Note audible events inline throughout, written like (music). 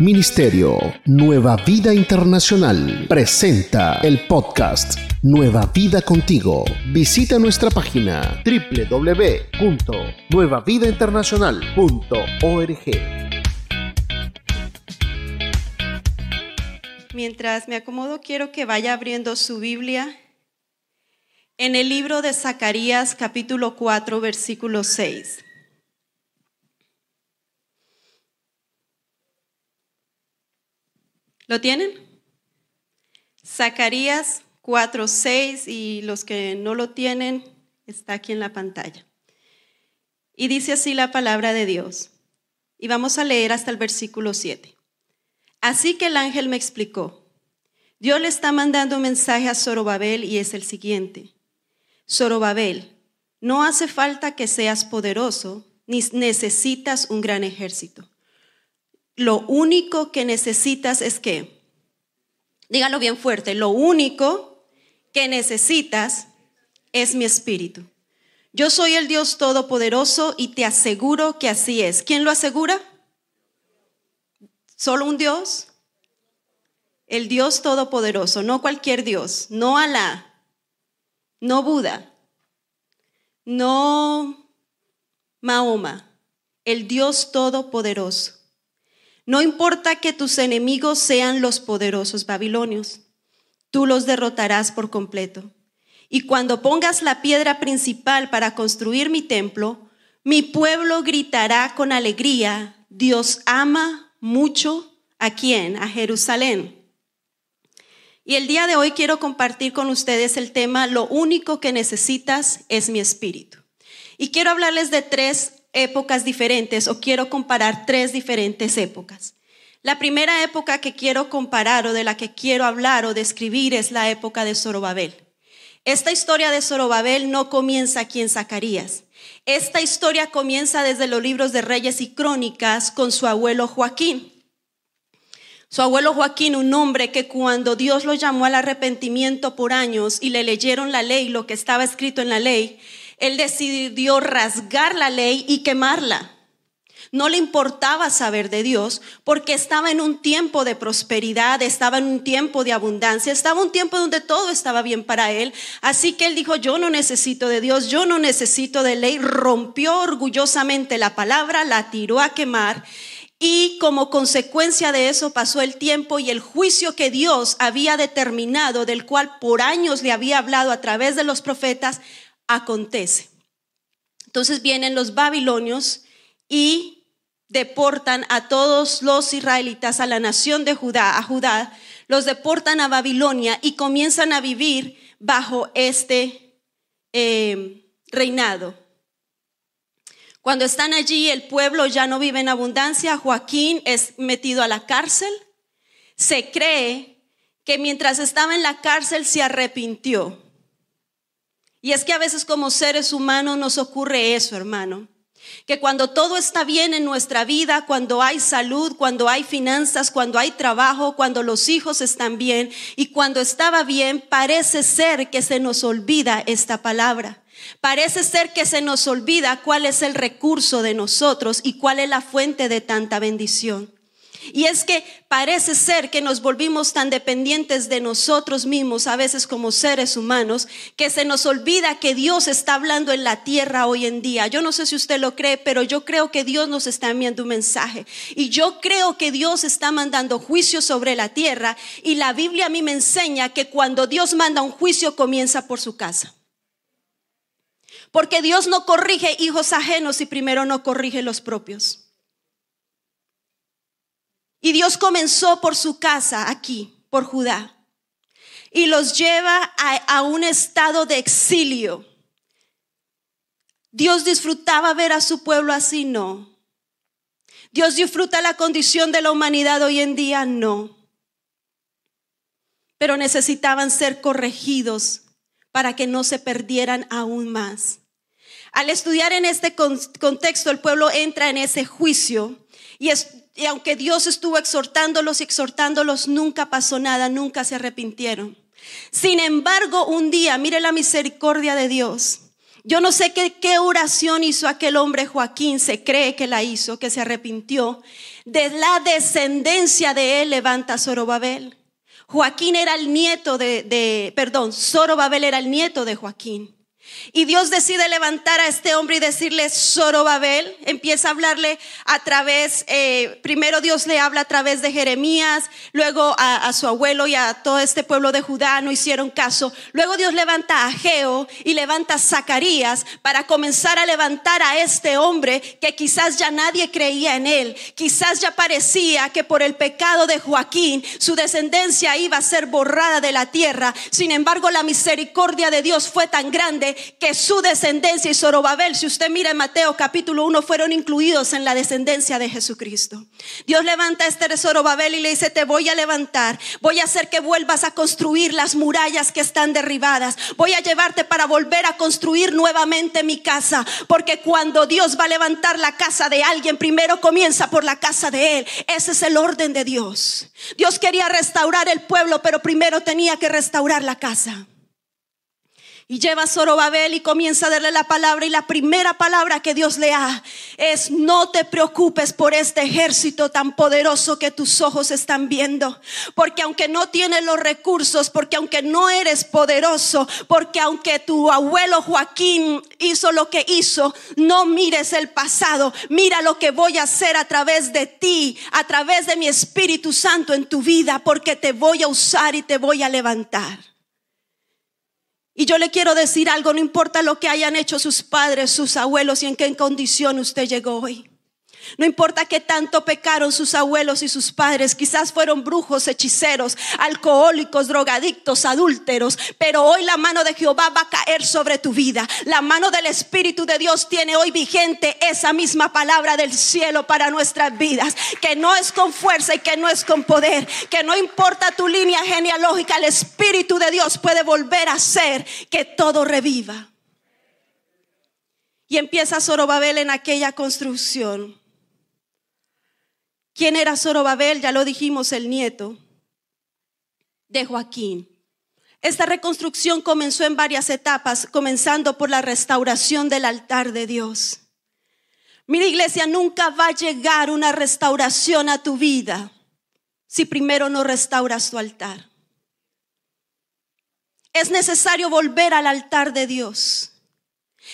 Ministerio Nueva Vida Internacional presenta el podcast Nueva Vida Contigo. Visita nuestra página www.nuevavidainternacional.org. Mientras me acomodo, quiero que vaya abriendo su Biblia en el libro de Zacarías capítulo 4, versículo 6. ¿Lo tienen? Zacarías 4, 6 y los que no lo tienen está aquí en la pantalla. Y dice así la palabra de Dios. Y vamos a leer hasta el versículo 7. Así que el ángel me explicó. Dios le está mandando un mensaje a Zorobabel y es el siguiente. Zorobabel, no hace falta que seas poderoso ni necesitas un gran ejército. Lo único que necesitas es que, dígalo bien fuerte, lo único que necesitas es mi espíritu. Yo soy el Dios Todopoderoso y te aseguro que así es. ¿Quién lo asegura? ¿Solo un Dios? El Dios Todopoderoso, no cualquier Dios, no Alá, no Buda, no Mahoma, el Dios Todopoderoso. No importa que tus enemigos sean los poderosos babilonios, tú los derrotarás por completo. Y cuando pongas la piedra principal para construir mi templo, mi pueblo gritará con alegría, Dios ama mucho a quién? A Jerusalén. Y el día de hoy quiero compartir con ustedes el tema, lo único que necesitas es mi espíritu. Y quiero hablarles de tres épocas diferentes o quiero comparar tres diferentes épocas. La primera época que quiero comparar o de la que quiero hablar o describir es la época de Zorobabel. Esta historia de Zorobabel no comienza aquí en Zacarías. Esta historia comienza desde los libros de Reyes y Crónicas con su abuelo Joaquín. Su abuelo Joaquín, un hombre que cuando Dios lo llamó al arrepentimiento por años y le leyeron la ley, lo que estaba escrito en la ley, él decidió rasgar la ley y quemarla. No le importaba saber de Dios porque estaba en un tiempo de prosperidad, estaba en un tiempo de abundancia, estaba un tiempo donde todo estaba bien para él. Así que él dijo, yo no necesito de Dios, yo no necesito de ley. Rompió orgullosamente la palabra, la tiró a quemar y como consecuencia de eso pasó el tiempo y el juicio que Dios había determinado, del cual por años le había hablado a través de los profetas, acontece. Entonces vienen los babilonios y deportan a todos los israelitas, a la nación de Judá, a Judá, los deportan a Babilonia y comienzan a vivir bajo este eh, reinado. Cuando están allí, el pueblo ya no vive en abundancia, Joaquín es metido a la cárcel. Se cree que mientras estaba en la cárcel se arrepintió. Y es que a veces como seres humanos nos ocurre eso, hermano. Que cuando todo está bien en nuestra vida, cuando hay salud, cuando hay finanzas, cuando hay trabajo, cuando los hijos están bien y cuando estaba bien, parece ser que se nos olvida esta palabra. Parece ser que se nos olvida cuál es el recurso de nosotros y cuál es la fuente de tanta bendición. Y es que parece ser que nos volvimos tan dependientes de nosotros mismos, a veces como seres humanos, que se nos olvida que Dios está hablando en la tierra hoy en día. Yo no sé si usted lo cree, pero yo creo que Dios nos está enviando un mensaje. Y yo creo que Dios está mandando juicio sobre la tierra. Y la Biblia a mí me enseña que cuando Dios manda un juicio comienza por su casa. Porque Dios no corrige hijos ajenos y primero no corrige los propios. Y Dios comenzó por su casa aquí, por Judá, y los lleva a, un estado de exilio. Dios disfrutaba ver a su pueblo así, no. Dios disfruta la condición de la humanidad hoy en día, no. Pero necesitaban ser corregidos para que no se perdieran aún más. Al estudiar en este contexto, el pueblo entra en ese juicio y es, y aunque Dios estuvo exhortándolos y exhortándolos, nunca pasó nada, nunca se arrepintieron. Sin embargo, un día, mire la misericordia de Dios. Yo no sé qué, oración hizo aquel hombre Joaquín, se cree que la hizo, que se arrepintió. De la descendencia de él levanta Zorobabel. Joaquín era el nieto de, de perdón, Zorobabel era el nieto de Joaquín. Y Dios decide levantar a este hombre y decirle, Zorobabel, empieza a hablarle a través, eh, primero Dios le habla a través de Jeremías, luego a, su abuelo y a todo este pueblo de Judá no hicieron caso. Luego Dios levanta a Geo y levanta a Zacarías para comenzar a levantar a este hombre que quizás ya nadie creía en él, quizás ya parecía que por el pecado de Joaquín su descendencia iba a ser borrada de la tierra. Sin embargo, la misericordia de Dios fue tan grande que su descendencia y Zorobabel, si usted mira en Mateo capítulo 1, fueron incluidos en la descendencia de Jesucristo. Dios levanta a este Zorobabel y le dice, te voy a levantar, voy a hacer que vuelvas a construir las murallas que están derribadas, voy a llevarte para volver a construir nuevamente mi casa, porque cuando Dios va a levantar la casa de alguien, primero comienza por la casa de él. Ese es el orden de Dios. Dios quería restaurar el pueblo, pero primero tenía que restaurar la casa. Y lleva a Zorobabel y comienza a darle la palabra. Y la primera palabra que Dios le da es: No te preocupes por este ejército tan poderoso que tus ojos están viendo. Porque aunque no tienes los recursos, porque aunque no eres poderoso, porque aunque tu abuelo Joaquín hizo lo que hizo, no mires el pasado. Mira lo que voy a hacer a través de ti, a través de mi Espíritu Santo en tu vida, porque te voy a usar y te voy a levantar. Y yo le quiero decir algo, no importa lo que hayan hecho sus padres, sus abuelos y en qué condición usted llegó hoy. No importa qué tanto pecaron sus abuelos y sus padres, quizás fueron brujos, hechiceros, alcohólicos, drogadictos, adúlteros, pero hoy la mano de Jehová va a caer sobre tu vida. La mano del Espíritu de Dios tiene hoy vigente esa misma palabra del cielo para nuestras vidas, que no es con fuerza y que no es con poder, que no importa tu línea genealógica, el Espíritu de Dios puede volver a hacer que todo reviva. Y empieza Zorobabel en aquella construcción. ¿Quién era Zorobabel? Ya lo dijimos, el nieto de Joaquín. Esta reconstrucción comenzó en varias etapas, comenzando por la restauración del altar de Dios. Mira iglesia, nunca va a llegar una restauración a tu vida si primero no restauras tu altar. Es necesario volver al altar de Dios.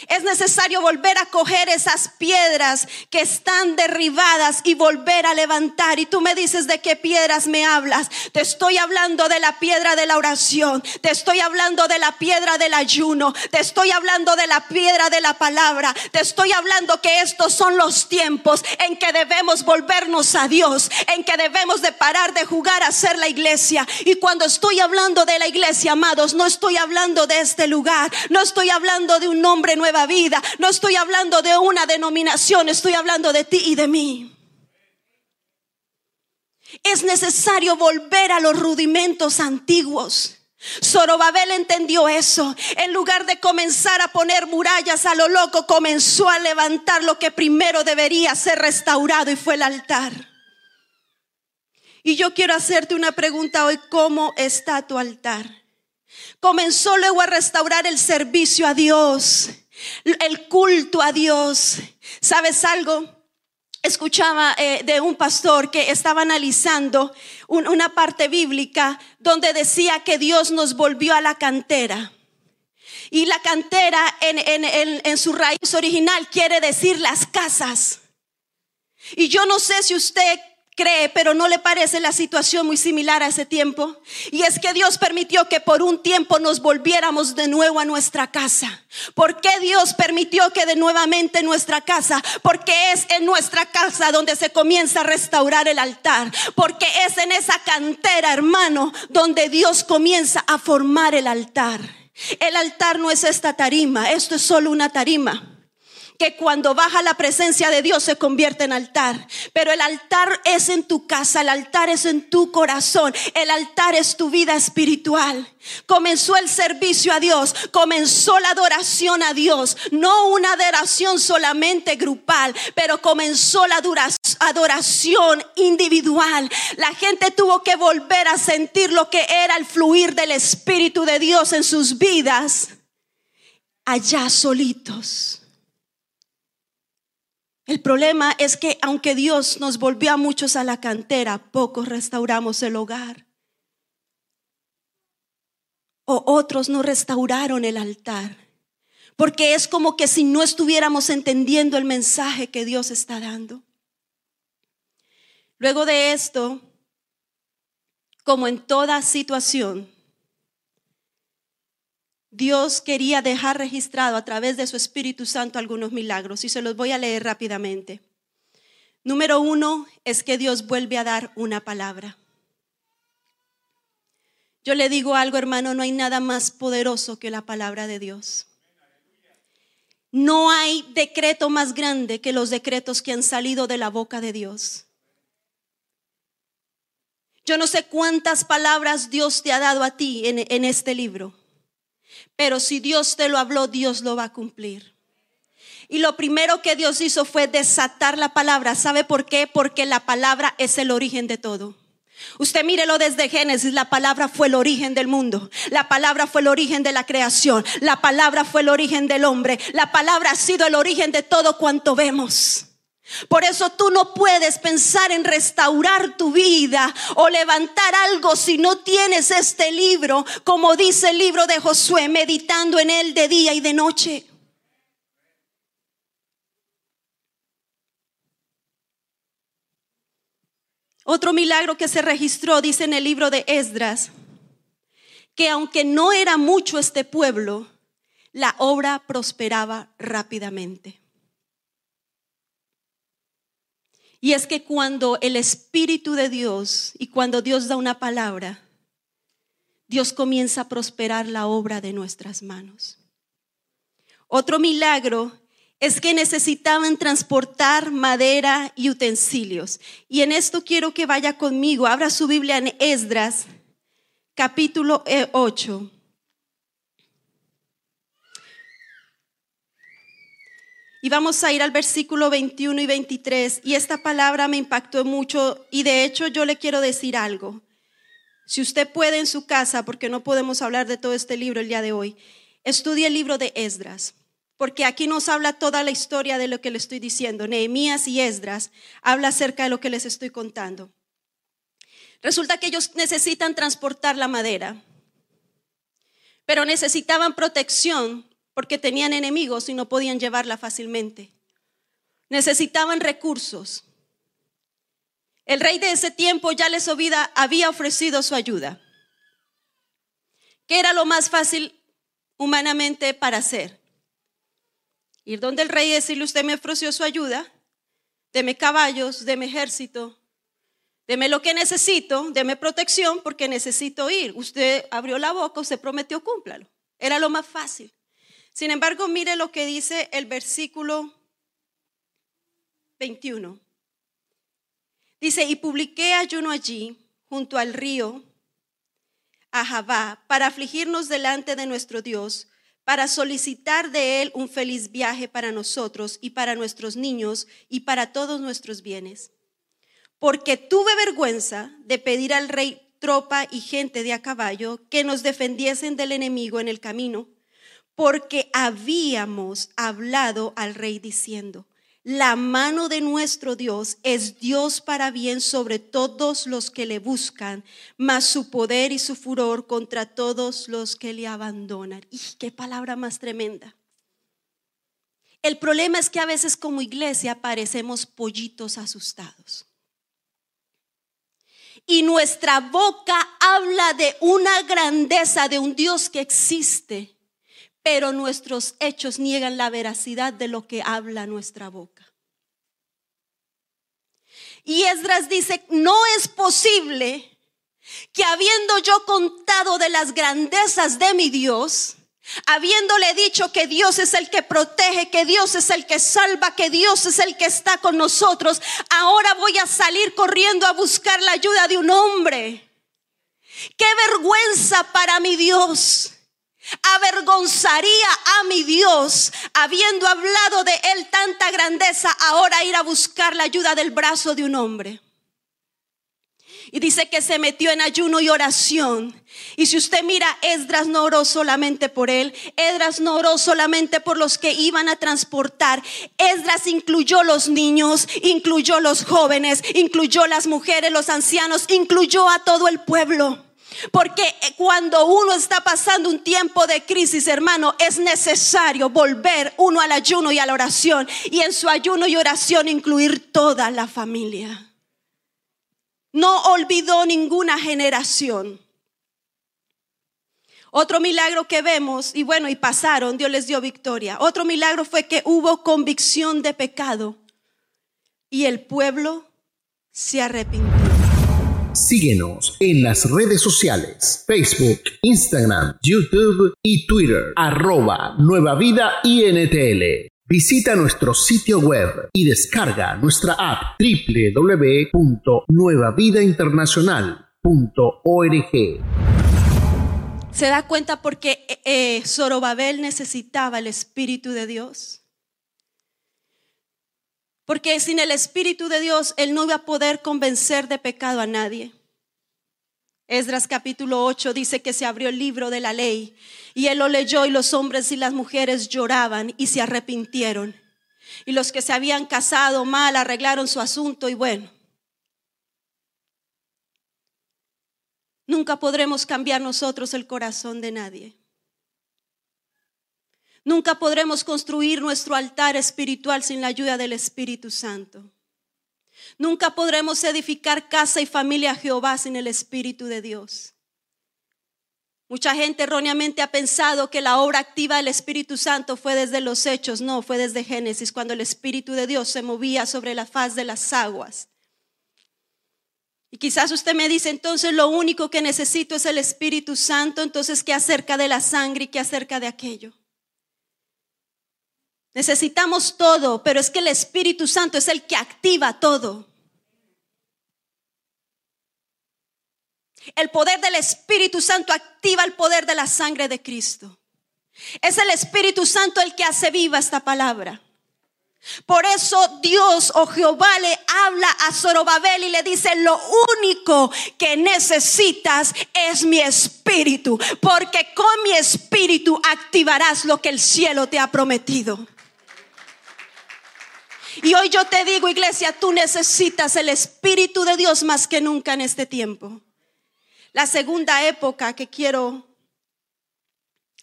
Es necesario volver a coger esas piedras que están derribadas y volver a levantar. Y tú me dices de qué piedras me hablas. Te estoy hablando de la piedra de la oración. Te estoy hablando de la piedra del ayuno. Te estoy hablando de la piedra de la palabra. Te estoy hablando que estos son los tiempos en que debemos volvernos a Dios. En que debemos de parar de jugar a ser la iglesia. Y cuando estoy hablando de la iglesia, amados, no estoy hablando de este lugar. No estoy hablando de un nombre nueva vida. No estoy hablando de una denominación, estoy hablando de ti y de mí. Es necesario volver a los rudimentos antiguos. Zorobabel entendió eso. En lugar de comenzar a poner murallas a lo loco, comenzó a levantar lo que primero debería ser restaurado y fue el altar. Y yo quiero hacerte una pregunta hoy, ¿cómo está tu altar? Comenzó luego a restaurar el servicio a Dios el culto a Dios. ¿Sabes algo? Escuchaba eh, de un pastor que estaba analizando una parte bíblica donde decía que Dios nos volvió a la cantera. Y la cantera en su raíz original quiere decir las casas. Y yo no sé si usted cree, pero no le parece la situación muy similar a ese tiempo. Y es que Dios permitió que por un tiempo nos volviéramos de nuevo a nuestra casa. ¿Por qué Dios permitió que de nuevamente nuestra casa? Porque es en nuestra casa donde se comienza a restaurar el altar. Porque es en esa cantera, hermano, donde Dios comienza a formar el altar. El altar no es esta tarima, esto es solo una tarima que cuando baja la presencia de Dios se convierte en altar. Pero el altar es en tu casa, el altar es en tu corazón, el altar es tu vida espiritual. Comenzó el servicio a Dios, comenzó la adoración a Dios, no una adoración solamente grupal, pero comenzó la adoración individual. La gente tuvo que volver a sentir lo que era el fluir del Espíritu de Dios en sus vidas allá solitos. El problema es que aunque Dios nos volvió a muchos a la cantera, pocos restauramos el hogar. O otros no restauraron el altar. Porque es como que si no estuviéramos entendiendo el mensaje que Dios está dando. Luego de esto, como en toda situación, Dios quería dejar registrado a través de su Espíritu Santo algunos milagros y se los voy a leer rápidamente. Número uno es que Dios vuelve a dar una palabra. Yo le digo algo, hermano, no hay nada más poderoso que la palabra de Dios. No hay decreto más grande que los decretos que han salido de la boca de Dios. Yo no sé cuántas palabras Dios te ha dado a ti en, este libro, pero si Dios te lo habló, Dios lo va a cumplir. Y lo primero que Dios hizo fue desatar la palabra. ¿Sabe por qué? Porque la palabra es el origen de todo. Usted mírelo desde Génesis, la palabra fue el origen del mundo, la palabra fue el origen de la creación, la palabra fue el origen del hombre, la palabra ha sido el origen de todo cuanto vemos. Por eso tú no puedes pensar en restaurar tu vida o levantar algo si no tienes este libro, como dice el libro de Josué, meditando en él de día y de noche. Otro milagro que se registró, dice en el libro de Esdras, que aunque no era mucho este pueblo, la obra prosperaba rápidamente. Y es que cuando el Espíritu de Dios y cuando Dios da una palabra, Dios comienza a prosperar la obra de nuestras manos. Otro milagro es que necesitaban transportar madera y utensilios. Y en esto quiero que vaya conmigo. Abra su Biblia en Esdras, capítulo 8. Eh, Y vamos a ir al versículo 21 y 23. Y esta palabra me impactó mucho y de hecho yo le quiero decir algo. Si usted puede en su casa, porque no podemos hablar de todo este libro el día de hoy, estudie el libro de Esdras, porque aquí nos habla toda la historia de lo que le estoy diciendo. Nehemías y Esdras habla acerca de lo que les estoy contando. Resulta que ellos necesitan transportar la madera, pero necesitaban protección porque tenían enemigos y no podían llevarla fácilmente. Necesitaban recursos. El rey de ese tiempo ya les había ofrecido su ayuda. ¿Qué era lo más fácil humanamente para hacer? Ir donde el rey y decirle, usted me ofreció su ayuda, deme caballos, deme ejército, deme lo que necesito, deme protección porque necesito ir. Usted abrió la boca, usted prometió, cúmplalo. Era lo más fácil. Sin embargo, mire lo que dice el versículo 21. Dice, y publiqué ayuno allí, junto al río, a para afligirnos delante de nuestro Dios, para solicitar de Él un feliz viaje para nosotros y para nuestros niños y para todos nuestros bienes. Porque tuve vergüenza de pedir al rey tropa y gente de a caballo que nos defendiesen del enemigo en el camino porque habíamos hablado al rey diciendo, la mano de nuestro Dios es Dios para bien sobre todos los que le buscan, mas su poder y su furor contra todos los que le abandonan. Y qué palabra más tremenda. El problema es que a veces como iglesia parecemos pollitos asustados. Y nuestra boca habla de una grandeza de un Dios que existe pero nuestros hechos niegan la veracidad de lo que habla nuestra boca. Y Esdras dice, no es posible que habiendo yo contado de las grandezas de mi Dios, habiéndole dicho que Dios es el que protege, que Dios es el que salva, que Dios es el que está con nosotros, ahora voy a salir corriendo a buscar la ayuda de un hombre. Qué vergüenza para mi Dios Avergonzaría a mi Dios, habiendo hablado de él tanta grandeza, ahora ir a buscar la ayuda del brazo de un hombre. Y dice que se metió en ayuno y oración. Y si usted mira, Esdras no oró solamente por él, Esdras no oró solamente por los que iban a transportar. Esdras incluyó los niños, incluyó los jóvenes, incluyó las mujeres, los ancianos, incluyó a todo el pueblo. Porque cuando uno está pasando un tiempo de crisis, hermano, es necesario volver uno al ayuno y a la oración. Y en su ayuno y oración incluir toda la familia. No olvidó ninguna generación. Otro milagro que vemos, y bueno, y pasaron, Dios les dio victoria. Otro milagro fue que hubo convicción de pecado y el pueblo se arrepintió. Síguenos en las redes sociales, Facebook, Instagram, YouTube y Twitter, arroba Nueva Vida INTL. Visita nuestro sitio web y descarga nuestra app www.nuevavidainternacional.org. ¿Se da cuenta porque eh, eh, Zorobabel necesitaba el Espíritu de Dios? Porque sin el Espíritu de Dios, Él no iba a poder convencer de pecado a nadie. Esdras capítulo 8 dice que se abrió el libro de la ley y él lo leyó y los hombres y las mujeres lloraban y se arrepintieron. Y los que se habían casado mal arreglaron su asunto y bueno. Nunca podremos cambiar nosotros el corazón de nadie. Nunca podremos construir nuestro altar espiritual sin la ayuda del Espíritu Santo. Nunca podremos edificar casa y familia a Jehová sin el Espíritu de Dios. Mucha gente erróneamente ha pensado que la obra activa del Espíritu Santo fue desde los hechos. No, fue desde Génesis, cuando el Espíritu de Dios se movía sobre la faz de las aguas. Y quizás usted me dice, entonces lo único que necesito es el Espíritu Santo, entonces ¿qué acerca de la sangre y qué acerca de aquello? Necesitamos todo, pero es que el Espíritu Santo es el que activa todo. El poder del Espíritu Santo activa el poder de la sangre de Cristo. Es el Espíritu Santo el que hace viva esta palabra. Por eso Dios o Jehová le habla a Zorobabel y le dice, lo único que necesitas es mi espíritu, porque con mi espíritu activarás lo que el cielo te ha prometido. Y hoy yo te digo, iglesia, tú necesitas el Espíritu de Dios más que nunca en este tiempo. La segunda época que quiero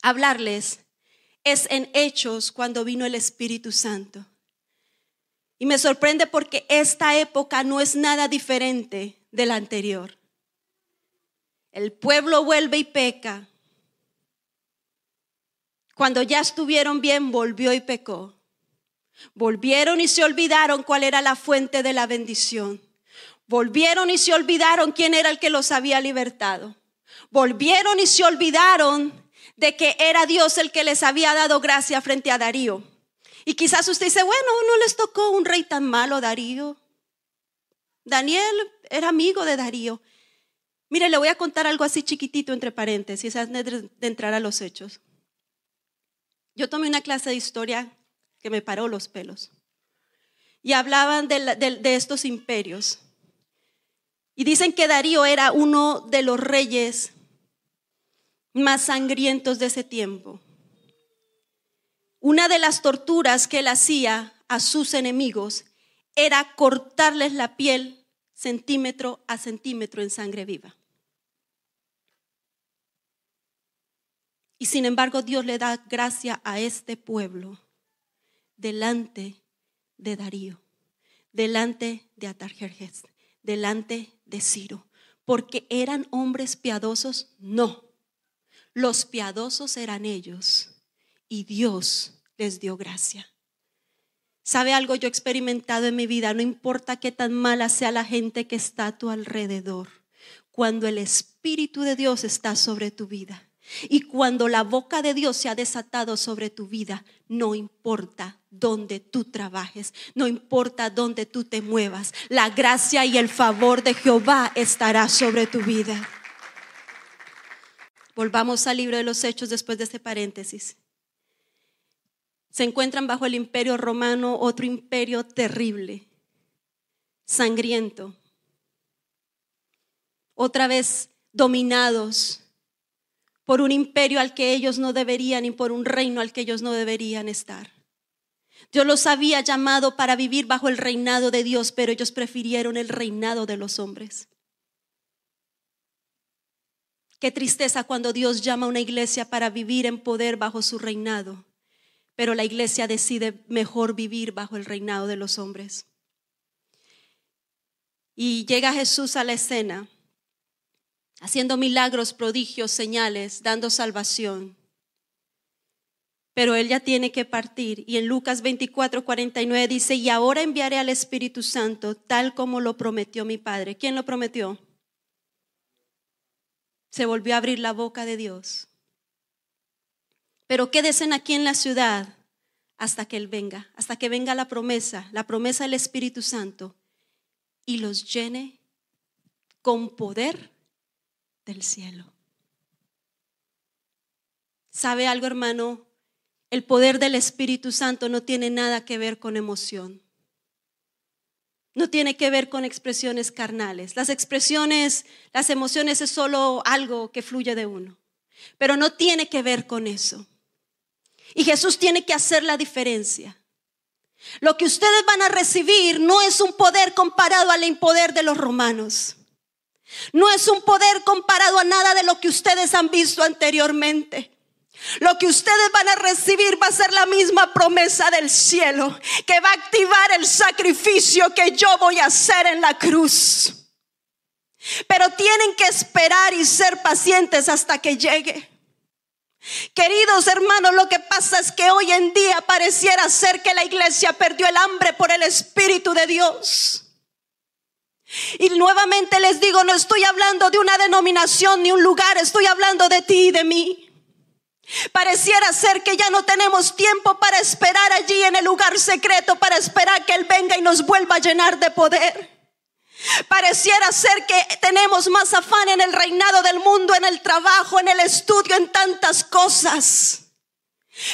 hablarles es en Hechos cuando vino el Espíritu Santo. Y me sorprende porque esta época no es nada diferente de la anterior. El pueblo vuelve y peca. Cuando ya estuvieron bien, volvió y pecó. Volvieron y se olvidaron cuál era la fuente de la bendición. Volvieron y se olvidaron quién era el que los había libertado. Volvieron y se olvidaron de que era Dios el que les había dado gracia frente a Darío. Y quizás usted dice, bueno, no les tocó un rey tan malo, Darío. Daniel era amigo de Darío. Mire, le voy a contar algo así chiquitito entre paréntesis, antes de entrar a los hechos. Yo tomé una clase de historia que me paró los pelos. Y hablaban de, estos imperios. Y dicen que Darío era uno de los reyes más sangrientos de ese tiempo. Una de las torturas que él hacía a sus enemigos era cortarles la piel centímetro a centímetro en sangre viva. Y sin embargo Dios le da gracia a este pueblo delante de Darío, delante de Atarjerjes, delante de Ciro, porque eran hombres piadosos, no. Los piadosos eran ellos y Dios les dio gracia. ¿Sabe algo yo he experimentado en mi vida? No importa qué tan mala sea la gente que está a tu alrededor, cuando el Espíritu de Dios está sobre tu vida y cuando la boca de Dios se ha desatado sobre tu vida, no importa dónde tú trabajes, no importa dónde tú te muevas, la gracia y el favor de Jehová estará sobre tu vida. Volvamos al libro de los Hechos después de este paréntesis. Se encuentran bajo el imperio romano otro imperio terrible, sangriento. otra vez dominados por un imperio al que ellos no deberían y por un reino al que ellos no deberían estar. Dios los había llamado para vivir bajo el reinado de Dios, pero ellos prefirieron el reinado de los hombres. Qué tristeza cuando Dios llama a una iglesia para vivir en poder bajo su reinado, pero la iglesia decide mejor vivir bajo el reinado de los hombres. Y llega Jesús a la escena haciendo milagros, prodigios, señales, dando salvación. Pero él ya tiene que partir. Y en Lucas 24, 49 dice, y ahora enviaré al Espíritu Santo tal como lo prometió mi Padre. ¿Quién lo prometió? Se volvió a abrir la boca de Dios. Pero quédense aquí en la ciudad hasta que Él venga, hasta que venga la promesa, la promesa del Espíritu Santo, y los llene con poder del cielo. ¿Sabe algo, hermano? El poder del Espíritu Santo no tiene nada que ver con emoción. No tiene que ver con expresiones carnales. Las expresiones, las emociones es solo algo que fluye de uno. Pero no tiene que ver con eso. Y Jesús tiene que hacer la diferencia. Lo que ustedes van a recibir no es un poder comparado al impoder de los romanos. No es un poder comparado a nada de lo que ustedes han visto anteriormente. Lo que ustedes van a recibir va a ser la misma promesa del cielo, que va a activar el sacrificio que yo voy a hacer en la cruz. Pero tienen que esperar y ser pacientes hasta que llegue. Queridos hermanos, lo que pasa es que hoy en día pareciera ser que la iglesia perdió el hambre por el Espíritu de Dios. Y nuevamente les digo, no estoy hablando de una denominación ni un lugar, estoy hablando de ti y de mí. Pareciera ser que ya no tenemos tiempo para esperar allí en el lugar secreto, para esperar que Él venga y nos vuelva a llenar de poder. Pareciera ser que tenemos más afán en el reinado del mundo, en el trabajo, en el estudio, en tantas cosas.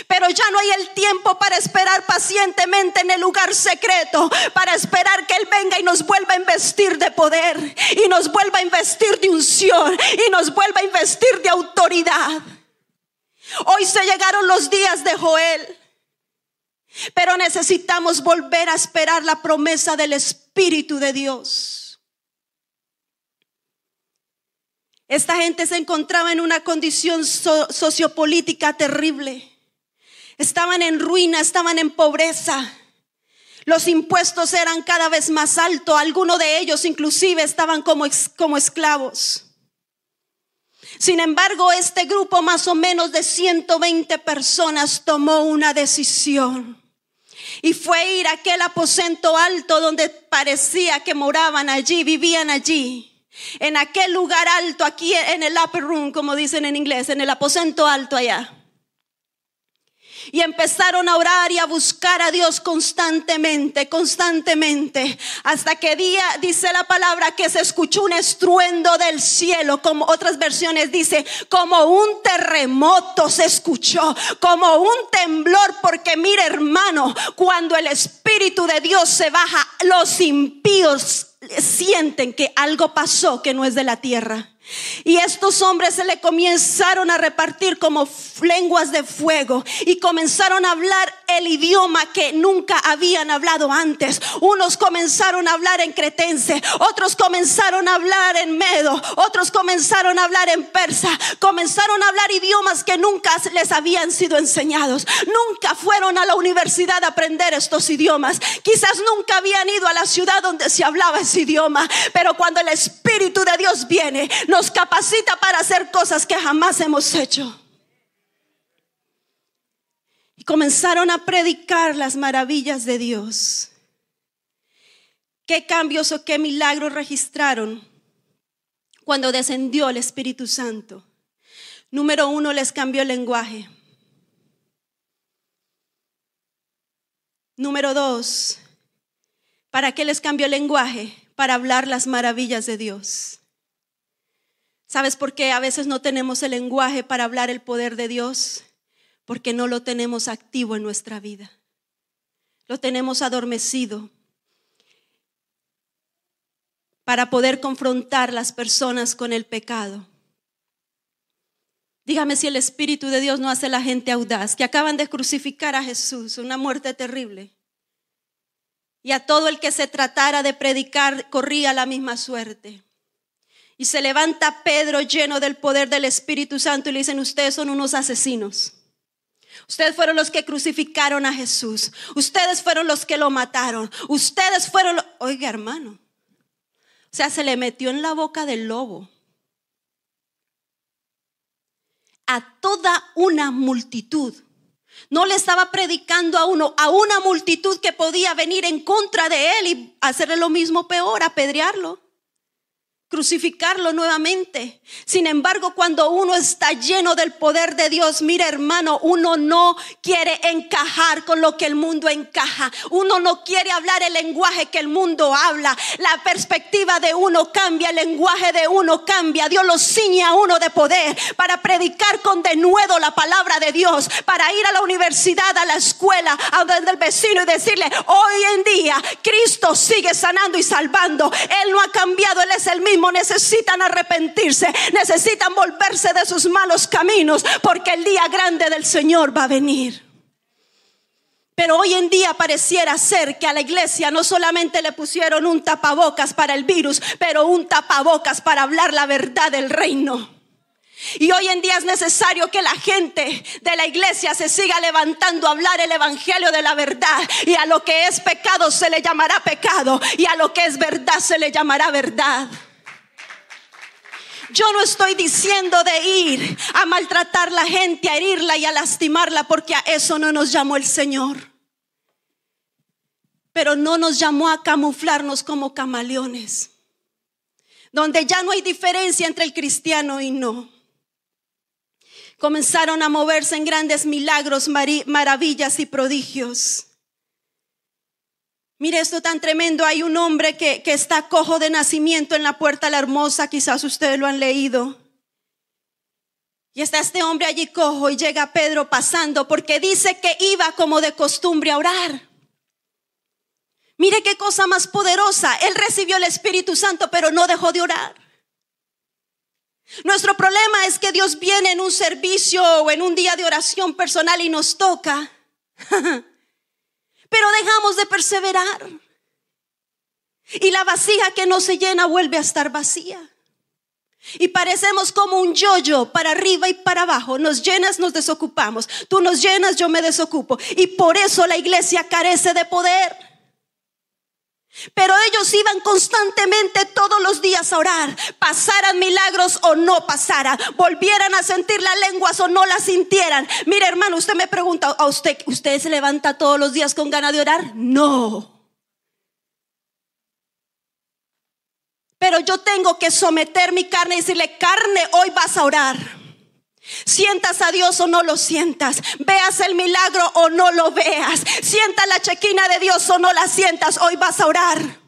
Pero ya no hay el tiempo para esperar pacientemente en el lugar secreto, para esperar que Él venga y nos vuelva a investir de poder, y nos vuelva a investir de unción, y nos vuelva a investir de autoridad. Hoy se llegaron los días de Joel, pero necesitamos volver a esperar la promesa del Espíritu de Dios. Esta gente se encontraba en una condición sociopolítica terrible. Estaban en ruina, estaban en pobreza. Los impuestos eran cada vez más altos. Algunos de ellos inclusive estaban como, como esclavos. Sin embargo, este grupo más o menos de 120 personas tomó una decisión. Y fue ir a aquel aposento alto donde parecía que moraban allí, vivían allí. En aquel lugar alto, aquí en el upper room, como dicen en inglés, en el aposento alto allá. Y empezaron a orar y a buscar a Dios constantemente, constantemente. Hasta que día, dice la palabra, que se escuchó un estruendo del cielo, como otras versiones dice, como un terremoto se escuchó, como un temblor, porque mire hermano, cuando el Espíritu de Dios se baja, los impíos sienten que algo pasó que no es de la tierra. Y estos hombres se le comenzaron a repartir como lenguas de fuego y comenzaron a hablar el idioma que nunca habían hablado antes. Unos comenzaron a hablar en cretense, otros comenzaron a hablar en medo, otros comenzaron a hablar en persa, comenzaron a hablar idiomas que nunca les habían sido enseñados. Nunca fueron a la universidad a aprender estos idiomas. Quizás nunca habían ido a la ciudad donde se hablaba ese idioma, pero cuando el Espíritu de Dios viene, nos capacita para hacer cosas que jamás hemos hecho. Y comenzaron a predicar las maravillas de Dios. ¿Qué cambios o qué milagros registraron cuando descendió el Espíritu Santo? Número uno, les cambió el lenguaje. Número dos, ¿para qué les cambió el lenguaje? Para hablar las maravillas de Dios. ¿Sabes por qué a veces no tenemos el lenguaje para hablar el poder de Dios? Porque no lo tenemos activo en nuestra vida. Lo tenemos adormecido. para poder confrontar las personas con el pecado. Dígame si el Espíritu de Dios no hace la gente audaz, que acaban de crucificar a Jesús, una muerte terrible. Y a todo el que se tratara de predicar corría la misma suerte. Y se levanta Pedro lleno del poder del Espíritu Santo y le dicen, ustedes son unos asesinos. Ustedes fueron los que crucificaron a Jesús. Ustedes fueron los que lo mataron. Ustedes fueron... Oiga, hermano. O sea, se le metió en la boca del lobo. A toda una multitud. No le estaba predicando a uno, a una multitud que podía venir en contra de él y hacerle lo mismo peor, apedrearlo crucificarlo nuevamente. Sin embargo, cuando uno está lleno del poder de Dios, mira hermano, uno no quiere encajar con lo que el mundo encaja. Uno no quiere hablar el lenguaje que el mundo habla. La perspectiva de uno cambia, el lenguaje de uno cambia. Dios lo ciñe a uno de poder para predicar con denuedo la palabra de Dios, para ir a la universidad, a la escuela, a donde el vecino y decirle, hoy en día Cristo sigue sanando y salvando. Él no ha cambiado, Él es el mismo necesitan arrepentirse, necesitan volverse de sus malos caminos, porque el día grande del Señor va a venir. Pero hoy en día pareciera ser que a la iglesia no solamente le pusieron un tapabocas para el virus, pero un tapabocas para hablar la verdad del reino. Y hoy en día es necesario que la gente de la iglesia se siga levantando a hablar el evangelio de la verdad. Y a lo que es pecado se le llamará pecado. Y a lo que es verdad se le llamará verdad. Yo no estoy diciendo de ir a maltratar la gente, a herirla y a lastimarla, porque a eso no nos llamó el Señor. Pero no nos llamó a camuflarnos como camaleones, donde ya no hay diferencia entre el cristiano y no. Comenzaron a moverse en grandes milagros, maravillas y prodigios. Mire esto tan tremendo. Hay un hombre que, que está cojo de nacimiento en la puerta la hermosa. Quizás ustedes lo han leído. Y está este hombre allí cojo y llega Pedro pasando porque dice que iba como de costumbre a orar. Mire qué cosa más poderosa. Él recibió el Espíritu Santo, pero no dejó de orar. Nuestro problema es que Dios viene en un servicio o en un día de oración personal y nos toca. (laughs) pero dejamos de perseverar. Y la vasija que no se llena vuelve a estar vacía. Y parecemos como un yoyo para arriba y para abajo. Nos llenas, nos desocupamos. Tú nos llenas, yo me desocupo. Y por eso la iglesia carece de poder. Pero ellos iban constantemente todos los días a orar, pasaran milagros o no pasaran, volvieran a sentir las lenguas o no las sintieran. Mire hermano, usted me pregunta, ¿a usted, usted se levanta todos los días con ganas de orar? No. Pero yo tengo que someter mi carne y decirle, carne, hoy vas a orar. Sientas a Dios o no lo sientas. Veas el milagro o no lo veas. Sienta la chequina de Dios o no la sientas. Hoy vas a orar.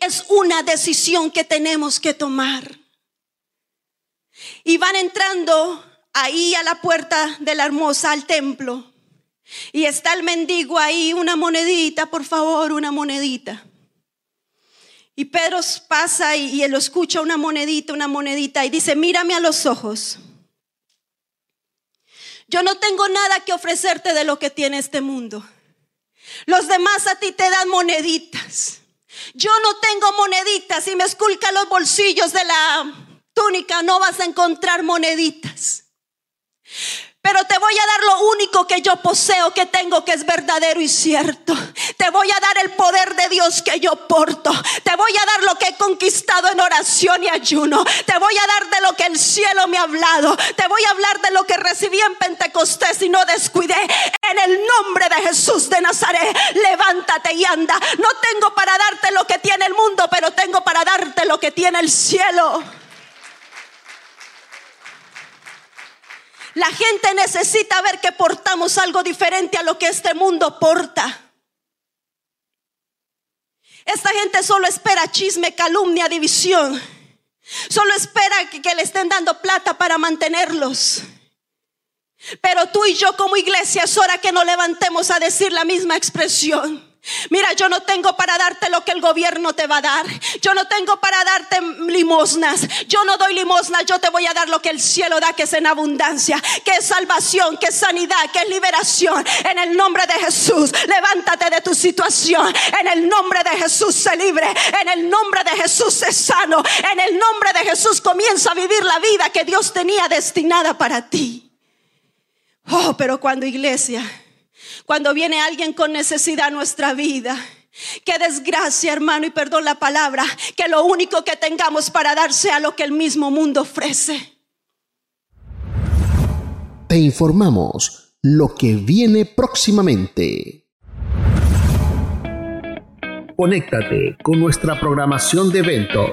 Es una decisión que tenemos que tomar. Y van entrando ahí a la puerta de la hermosa al templo. Y está el mendigo ahí, una monedita, por favor, una monedita. Y Pedro pasa y, él lo escucha una monedita, una monedita y dice, mírame a los ojos. Yo no tengo nada que ofrecerte de lo que tiene este mundo. Los demás a ti te dan moneditas. Yo no tengo moneditas. Si me esculca los bolsillos de la túnica, no vas a encontrar moneditas. Pero te voy a dar lo único que yo poseo, que tengo, que es verdadero y cierto. Te voy a dar el poder de Dios que yo porto. Te voy a dar lo que he conquistado en oración y ayuno. Te voy a dar de lo que el cielo me ha hablado. Te voy a hablar de lo que recibí en Pentecostés y no descuidé. En el nombre de Jesús de Nazaret, levántate y anda. No tengo para darte lo que tiene el mundo, pero tengo para darte lo que tiene el cielo. La gente necesita ver que portamos algo diferente a lo que este mundo porta. Esta gente solo espera chisme, calumnia, división. Solo espera que, le estén dando plata para mantenerlos. Pero tú y yo como iglesia es hora que nos levantemos a decir la misma expresión. Mira, yo no tengo para darte lo que el gobierno te va a dar. Yo no tengo para darte limosnas. Yo no doy limosnas. Yo te voy a dar lo que el cielo da, que es en abundancia, que es salvación, que es sanidad, que es liberación. En el nombre de Jesús, levántate de tu situación. En el nombre de Jesús, se libre. En el nombre de Jesús, se sano. En el nombre de Jesús, comienza a vivir la vida que Dios tenía destinada para ti. Oh, pero cuando iglesia cuando viene alguien con necesidad a nuestra vida. Qué desgracia, hermano, y perdón la palabra, que lo único que tengamos para dar sea lo que el mismo mundo ofrece. Te informamos lo que viene próximamente. Conéctate con nuestra programación de eventos.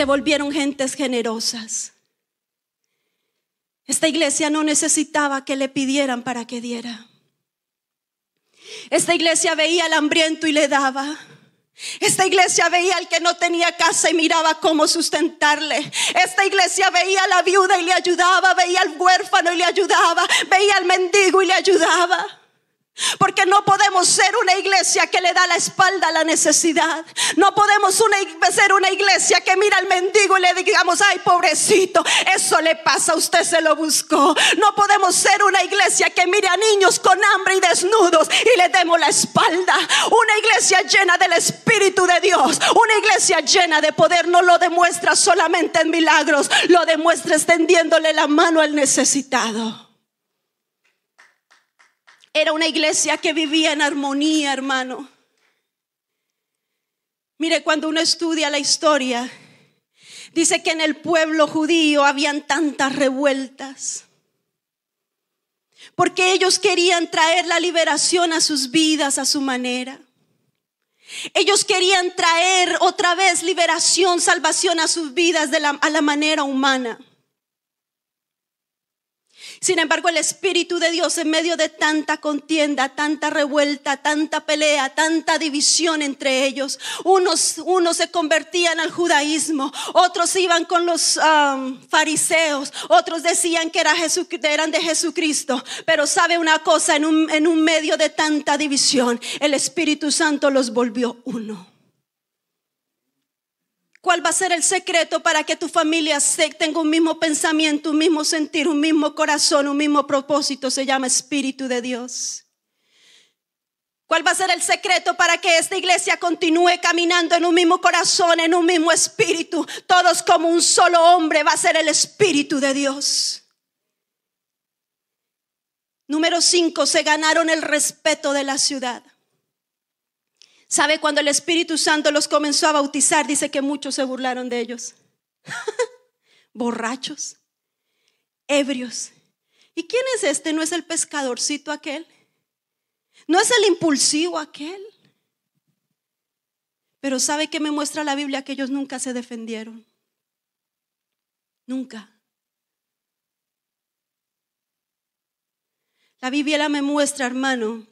Se volvieron gentes generosas. Esta iglesia no necesitaba que le pidieran para que diera. Esta iglesia veía al hambriento y le daba. Esta iglesia veía al que no tenía casa y miraba cómo sustentarle. Esta iglesia veía a la viuda y le ayudaba, veía al huérfano y le ayudaba, veía al mendigo y le ayudaba. Porque no podemos ser una iglesia que le da la espalda a la necesidad. No podemos ser una iglesia que mira al mendigo y le digamos, ay pobrecito, eso le pasa, usted se lo buscó. No podemos ser una iglesia que mire a niños con hambre y desnudos y le demos la espalda. Una iglesia llena del Espíritu de Dios. Una iglesia llena de poder no lo demuestra solamente en milagros, lo demuestra extendiéndole la mano al necesitado. Era una iglesia que vivía en armonía, hermano. Mire, cuando uno estudia la historia, dice que en el pueblo judío habían tantas revueltas. Porque ellos querían traer la liberación a sus vidas a su manera. Ellos querían traer otra vez liberación, salvación a sus vidas a la manera humana. Sin embargo, el Espíritu de Dios en medio de tanta contienda, tanta revuelta, tanta pelea, tanta división entre ellos, unos, unos se convertían al judaísmo, otros iban con los um, fariseos, otros decían que era eran de Jesucristo. Pero sabe una cosa, en un, en un medio de tanta división, el Espíritu Santo los volvió uno. ¿Cuál va a ser el secreto para que tu familia tenga un mismo pensamiento, un mismo sentir, un mismo corazón, un mismo propósito? Se llama Espíritu de Dios. ¿Cuál va a ser el secreto para que esta iglesia continúe caminando en un mismo corazón, en un mismo espíritu? Todos como un solo hombre va a ser el Espíritu de Dios. Número cinco, se ganaron el respeto de la ciudad. ¿Sabe? Cuando el Espíritu Santo los comenzó a bautizar, dice que muchos se burlaron de ellos. (laughs) Borrachos, ebrios. ¿Y quién es este? ¿No es el pescadorcito aquel? ¿No es el impulsivo aquel? Pero ¿sabe que me muestra la Biblia? Que ellos nunca se defendieron. Nunca. La Biblia me muestra, hermano,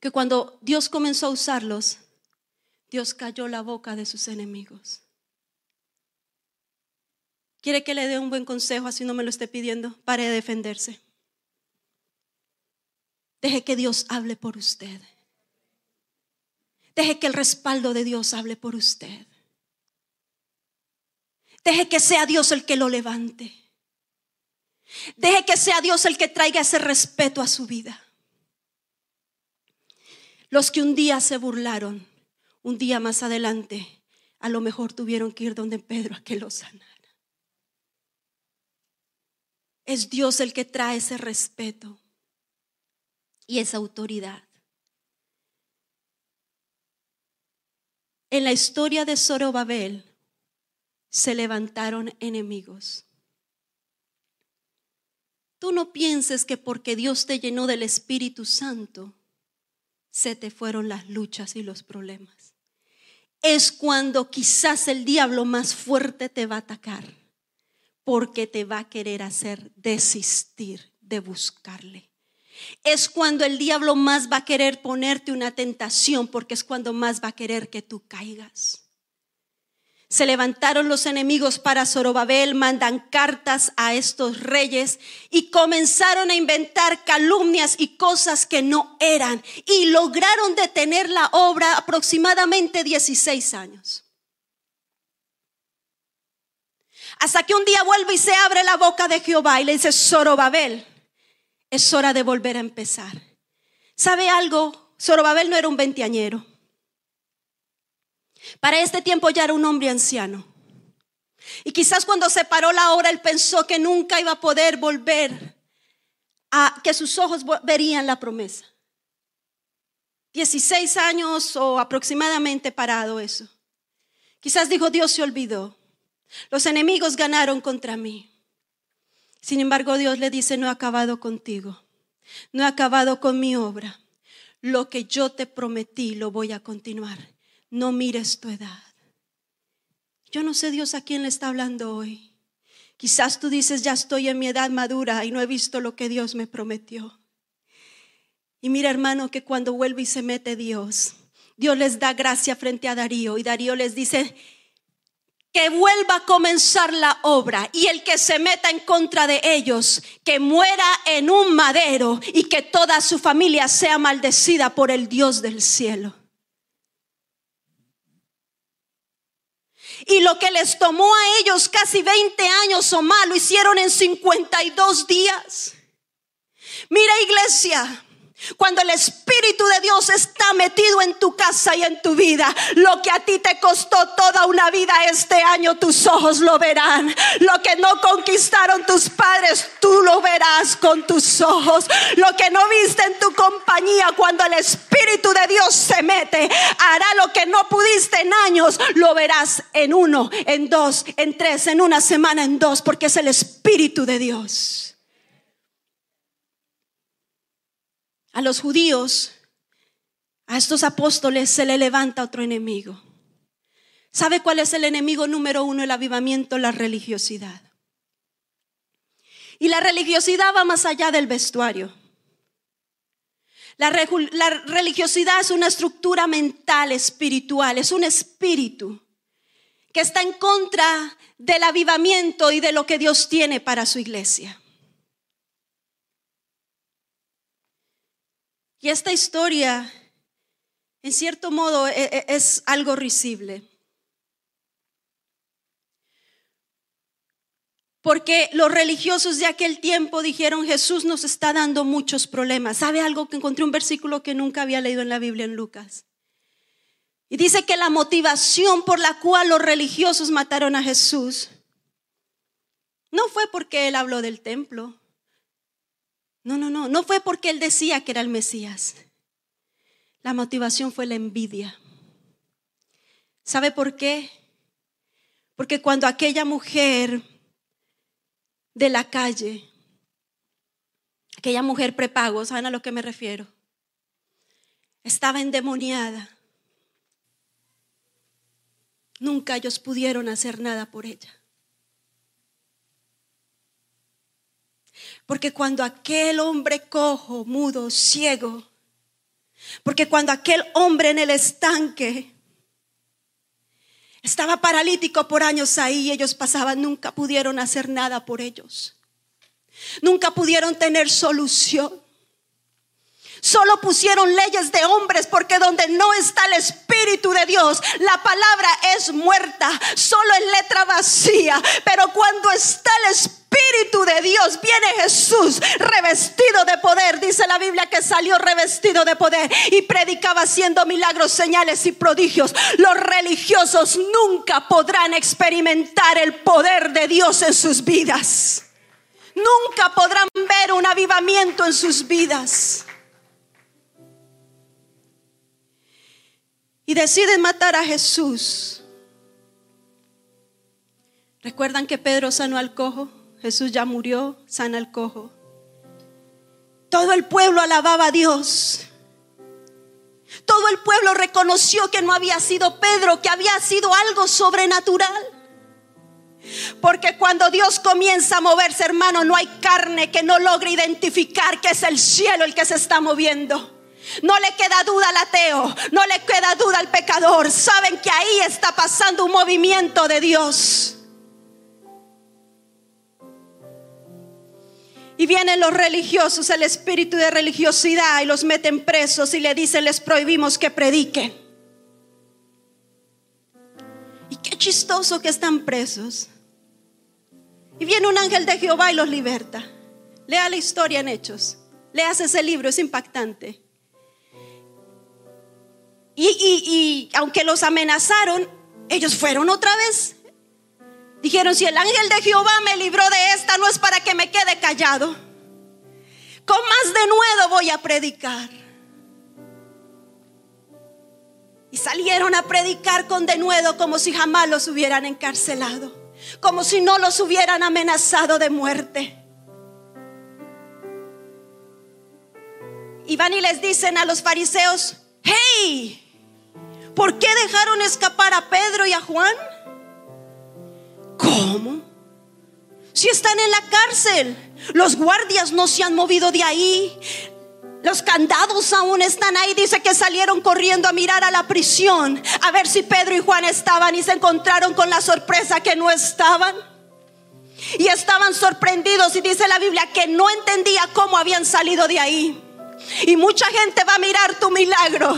que cuando Dios comenzó a usarlos, Dios cayó la boca de sus enemigos. ¿Quiere que le dé un buen consejo así no me lo esté pidiendo? Pare de defenderse. Deje que Dios hable por usted. Deje que el respaldo de Dios hable por usted. Deje que sea Dios el que lo levante. Deje que sea Dios el que traiga ese respeto a su vida. Los que un día se burlaron, un día más adelante, a lo mejor tuvieron que ir donde Pedro a que lo sanara. Es Dios el que trae ese respeto y esa autoridad. En la historia de Zorobabel se levantaron enemigos. Tú no pienses que porque Dios te llenó del Espíritu Santo, se te fueron las luchas y los problemas. Es cuando quizás el diablo más fuerte te va a atacar, porque te va a querer hacer desistir de buscarle. Es cuando el diablo más va a querer ponerte una tentación, porque es cuando más va a querer que tú caigas. Se levantaron los enemigos para Zorobabel, mandan cartas a estos reyes y comenzaron a inventar calumnias y cosas que no eran y lograron detener la obra aproximadamente 16 años. Hasta que un día vuelve y se abre la boca de Jehová y le dice, Zorobabel, es hora de volver a empezar. ¿Sabe algo? Zorobabel no era un veinteañero. Para este tiempo ya era un hombre anciano. Y quizás cuando se paró la hora, él pensó que nunca iba a poder volver a que sus ojos verían la promesa. 16 años o aproximadamente parado eso. Quizás dijo, Dios se olvidó. Los enemigos ganaron contra mí. Sin embargo, Dios le dice, no he acabado contigo. No he acabado con mi obra. Lo que yo te prometí lo voy a continuar no mires tu edad. Yo no sé Dios a quién le está hablando hoy. Quizás tú dices, ya estoy en mi edad madura y no he visto lo que Dios me prometió. Y mira hermano que cuando vuelve y se mete Dios, Dios les da gracia frente a Darío y Darío les dice que vuelva a comenzar la obra y el que se meta en contra de ellos, que muera en un madero y que toda su familia sea maldecida por el Dios del cielo. Y lo que les tomó a ellos casi 20 años o más, lo hicieron en 52 días. Mira iglesia, cuando el Espíritu de Dios está metido en tu casa y en tu vida, lo que a ti te costó toda una vida este año, tus ojos lo verán. Lo que no conquistaron tus padres, tú lo verás con tus ojos. Lo que no viste en tu compañía, cuando el Espíritu de Dios se mete, hará lo que no pudiste en años, lo verás en uno, en dos, en tres, en una semana, en dos, porque es el Espíritu de Dios. A los judíos, a estos apóstoles se le levanta otro enemigo. ¿Sabe cuál es el enemigo número uno del avivamiento? La religiosidad. Y la religiosidad va más allá del vestuario. La, la, religiosidad es una estructura mental, espiritual, es un espíritu que está en contra del avivamiento y de lo que Dios tiene para su iglesia. Y esta historia, en cierto modo, e, e, es algo risible. Porque los religiosos de aquel tiempo dijeron, Jesús nos está dando muchos problemas. ¿Sabe algo? Que encontré un versículo que nunca había leído en la Biblia en Lucas. Y dice que la motivación por la cual los religiosos mataron a Jesús no fue porque él habló del templo, no, no, no, no fue porque él decía que era el Mesías. La motivación fue la envidia. ¿Sabe por qué? Porque cuando aquella mujer de la calle, aquella mujer prepago, ¿saben a lo que me refiero? Estaba endemoniada. Nunca ellos pudieron hacer nada por ella. Porque cuando aquel hombre cojo, mudo, ciego, porque cuando aquel hombre en el estanque estaba paralítico por años ahí, ellos pasaban, nunca pudieron hacer nada por ellos. Nunca pudieron tener solución. Solo pusieron leyes de hombres porque donde no está el Espíritu de Dios, la palabra es muerta, solo es letra vacía. Pero cuando está el Espíritu, Espíritu de Dios, viene Jesús revestido de poder. Dice la Biblia que salió revestido de poder y predicaba haciendo milagros, señales y prodigios. Los religiosos nunca podrán experimentar el poder de Dios en sus vidas. Nunca podrán ver un avivamiento en sus vidas. Y deciden matar a Jesús. ¿Recuerdan que Pedro sanó al cojo? Jesús ya murió, sana al cojo. Todo el pueblo alababa a Dios. Todo el pueblo reconoció que no había sido Pedro, que había sido algo sobrenatural. Porque cuando Dios comienza a moverse, hermano, no hay carne que no logre identificar que es el cielo el que se está moviendo. No le queda duda al ateo, no le queda duda al pecador. Saben que ahí está pasando un movimiento de Dios. Y vienen los religiosos, el espíritu de religiosidad, y los meten presos y le dicen, les prohibimos que prediquen. Y qué chistoso que están presos. Y viene un ángel de Jehová y los liberta. Lea la historia en Hechos. Leas ese libro, es impactante. Y, y, aunque los amenazaron, ellos fueron otra vez Dijeron, si el ángel de Jehová me libró de esta, no es para que me quede callado. Con más de nuevo voy a predicar. Y salieron a predicar con denuedo como si jamás los hubieran encarcelado, como si no los hubieran amenazado de muerte. Y van y les dicen a los fariseos, hey, ¿por qué dejaron escapar a Pedro y a Juan? ¿Cómo? Si están en la cárcel, los guardias no se han movido de ahí. Los candados aún están ahí. Dice que salieron corriendo a mirar a la prisión a ver si Pedro y Juan estaban y se encontraron con la sorpresa que no estaban. Y estaban sorprendidos y dice la Biblia que no entendía cómo habían salido de ahí. Y mucha gente va a mirar tu milagro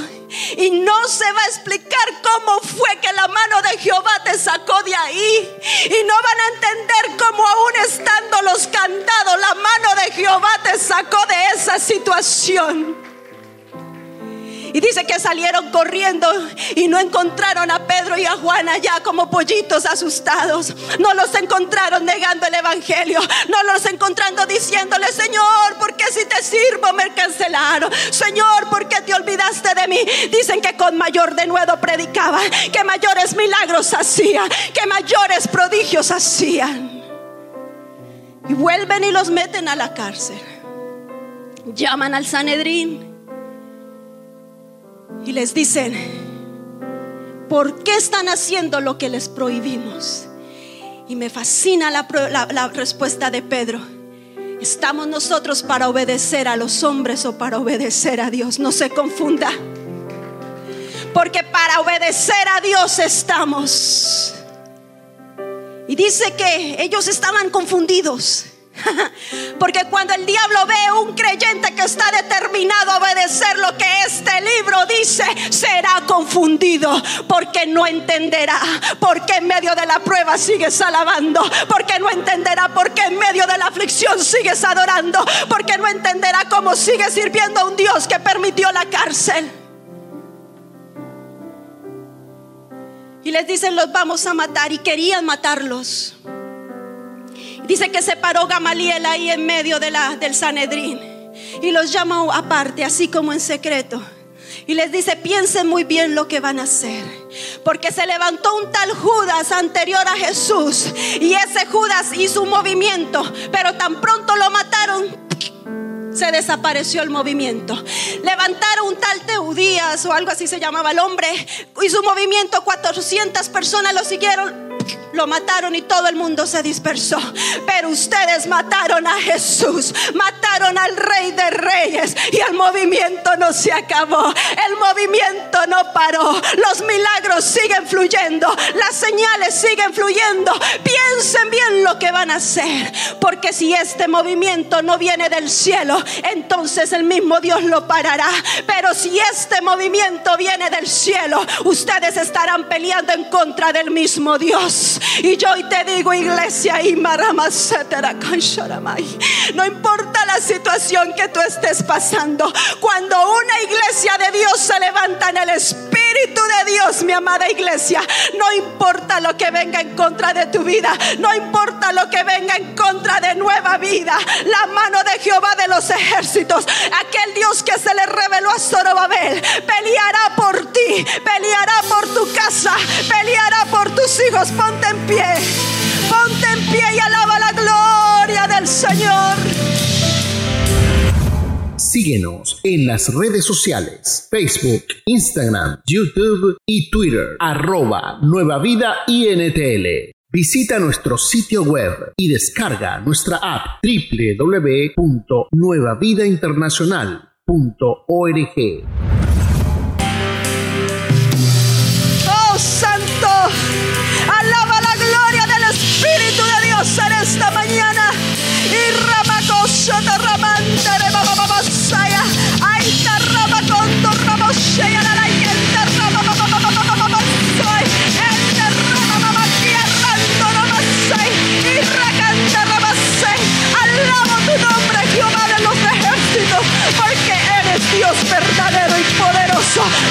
y no se va a explicar cómo fue que la mano de Jehová te sacó de ahí. Y no van a entender cómo aún estando los candados, la mano de Jehová te sacó de esa situación. Y dice que salieron corriendo y no encontraron a Pedro y a Juan allá como pollitos asustados. No los encontraron negando el evangelio. No los encontrando diciéndole, Señor, ¿por qué si te sirvo me cancelaron? Señor, ¿por qué te olvidaste de mí? Dicen que con mayor denuedo predicaba, que mayores milagros hacía, que mayores prodigios hacían. Y vuelven y los meten a la cárcel. Llaman al Sanedrín y les dicen, ¿por qué están haciendo lo que les prohibimos? Y me fascina la, la, respuesta de Pedro. ¿Estamos nosotros para obedecer a los hombres o para obedecer a Dios? No se confunda. Porque para obedecer a Dios estamos. Y dice que ellos estaban confundidos. (laughs) Porque cuando el diablo ve un creyente que está determinado a obedecer lo que este libro dice, será confundido porque no entenderá. Porque en medio de la prueba sigues alabando. Porque no entenderá porque en medio de la aflicción sigues adorando. Porque no entenderá cómo sigues sirviendo a un Dios que permitió la cárcel. Y les dicen, los vamos a matar. Y querían matarlos. Dice que se paró Gamaliel ahí en medio de la, del Sanedrín y los llamó aparte, así como en secreto. Y les dice, piensen muy bien lo que van a hacer. Porque se levantó un tal Judas anterior a Jesús. Y ese Judas hizo un movimiento. Pero tan pronto lo mataron, se desapareció el movimiento. Levantaron un tal Teudías o algo así se llamaba el hombre. Hizo un movimiento, 400 personas lo siguieron lo mataron y todo el mundo se dispersó. Pero ustedes mataron a Jesús, mataron al Rey de Reyes y el movimiento no se acabó. El movimiento no paró. Los milagros siguen fluyendo, las señales siguen fluyendo. Piensen bien lo que van a hacer, porque si este movimiento no viene del cielo, entonces el mismo Dios lo parará. Pero si este movimiento viene del cielo, ustedes estarán peleando en contra del mismo Dios. Y yo hoy te digo, iglesia, no importa la situación que tú estés pasando, cuando una iglesia de Dios se levanta en el Espíritu de Dios, mi amada iglesia, no importa lo que venga en contra de tu vida, no importa lo que venga en contra de nueva vida, la mano de Jehová de los ejércitos, aquel Dios que se le reveló a Zorobabel, peleará por ti, peleará por tu casa, peleará por tus hijos. Ponte en pie. Ponte en pie y alaba la gloria del Señor. Síguenos en las redes sociales, Facebook, Instagram, YouTube y Twitter, arroba Nueva Vida INTL. Visita nuestro sitio web y descarga nuestra app www.nuevavidainternacional.org.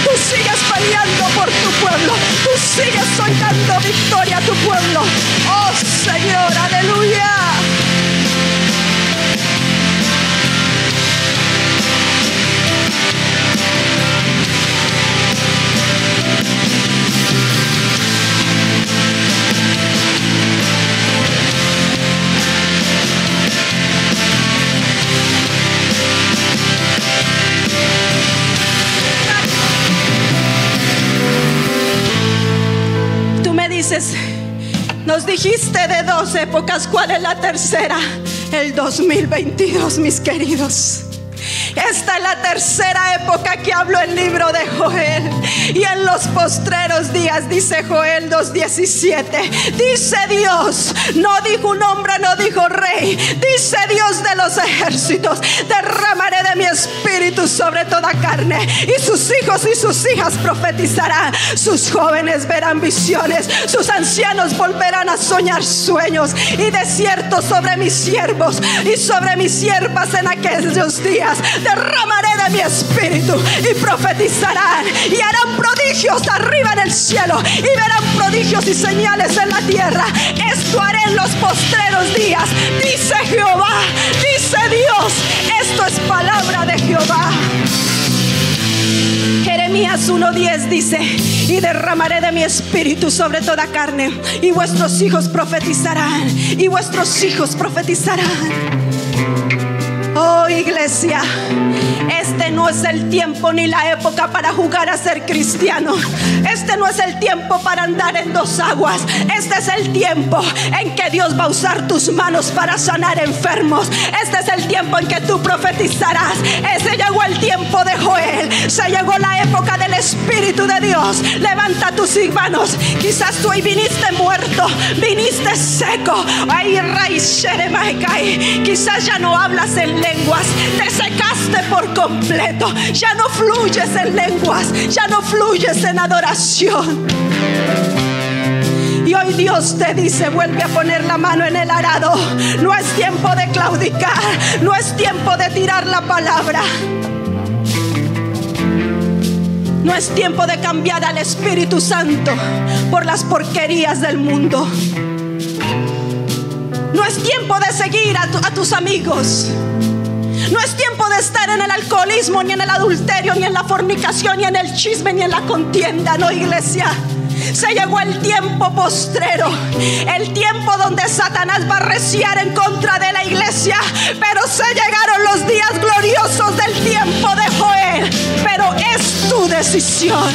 Tú sigues peleando por tu pueblo. Tú sigues soltando victoria a tu pueblo. Oh Señor, aleluya. Dices, nos dijiste de dos épocas, ¿cuál es la tercera? El 2022, mis queridos. Esta es la tercera época que habló el libro de Joel. Y en los postreros días, dice Joel 2.17, dice Dios, no dijo un hombre, no dijo rey, dice Dios de los ejércitos, derramaré de mi espíritu sobre toda carne. Y sus hijos y sus hijas profetizarán, sus jóvenes verán visiones, sus ancianos volverán a soñar sueños. Y desierto sobre mis siervos y sobre mis siervas en aquellos días derramaré de mi espíritu y profetizarán y harán prodigios arriba en el cielo y verán prodigios y señales en la tierra. Esto haré en los postreros días, dice Jehová, dice Dios. Esto es palabra de Jehová. Jeremías 1:10 dice, y derramaré de mi espíritu sobre toda carne, y vuestros hijos profetizarán, y vuestros hijos profetizarán. Oh iglesia, este no es el tiempo ni la época para jugar a ser cristiano. Este no es el tiempo para andar en dos aguas. Este es el tiempo en que Dios va a usar tus manos para sanar enfermos. Este es el tiempo en que tú profetizarás. Ese llegó el tiempo de Joel. Se llegó la época del Espíritu de Dios. Levanta tus manos. Quizás tú hoy viniste muerto, viniste seco. Ay, Quizás ya no hablas en lenguas, te secaste por completo, ya no fluyes en lenguas, ya no fluyes en adoración. Y hoy Dios te dice, vuelve a poner la mano en el arado. No es tiempo de claudicar, no es tiempo de tirar la palabra. No es tiempo de cambiar al Espíritu Santo por las porquerías del mundo. No es tiempo de seguir a, tu- a tus amigos. No es tiempo de estar en el alcoholismo, ni en el adulterio, ni en la fornicación, ni en el chisme, ni en la contienda, no iglesia. Se llegó el tiempo postrero, el tiempo donde Satanás va a reciar en contra de la iglesia, pero se llegaron los días gloriosos del tiempo de Joel. Es tu decisión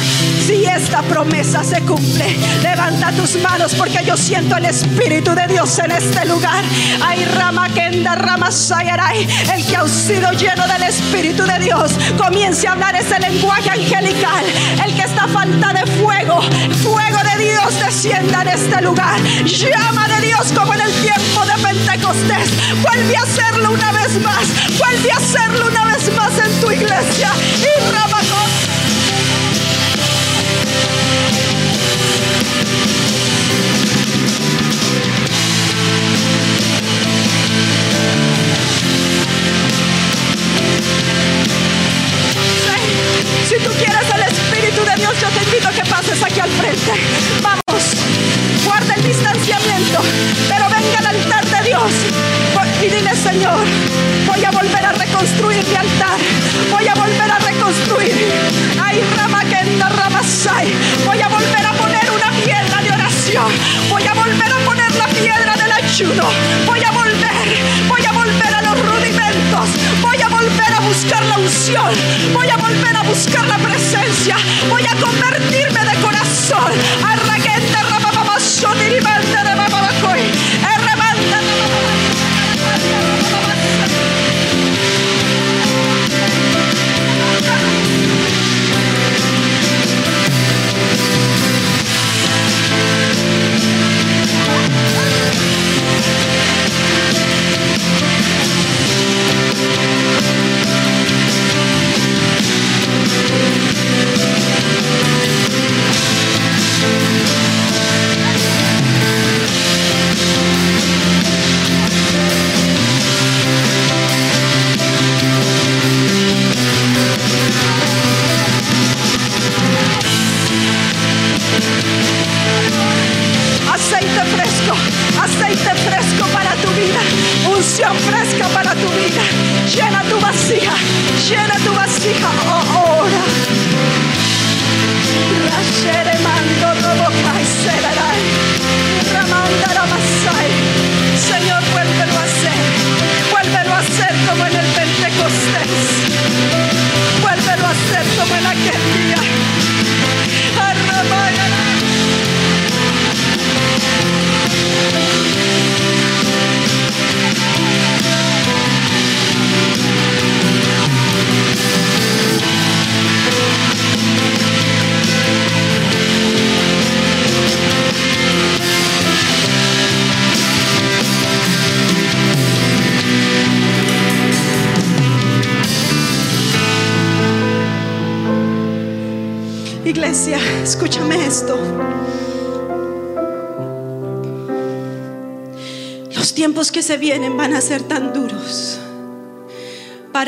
si esta promesa se cumple. Levanta tus manos porque yo siento el Espíritu de Dios en este lugar. Ay, Rama Kenda, Rama Sayaray, el que ha sido lleno del Espíritu de Dios, comience a hablar ese lenguaje angelical. El que está a falta de fuego, fuego de Dios descienda en este lugar. Llama de Dios como en el tiempo de Pentecostés. Vuelve a hacerlo una vez más. Vuelve a hacerlo una vez más en tu iglesia. Y Rama Si tú quieres el Espíritu de Dios, yo te invito a que pases aquí al frente. Distanciamiento, pero venga al altar de Dios y dile, Señor, voy a volver a reconstruir mi altar, voy a volver a reconstruir. Ay, Ramakenda Ramasai, voy a volver a poner una piedra de oración, voy a volver a poner la piedra del ayuno, voy a volver, voy a volver a los rudimentos. Voy a volver a buscar la unción. Voy a volver a buscar la presencia. Voy a convertirme de corazón. Arraquente, rabababasón, Shoniri Bandana Baba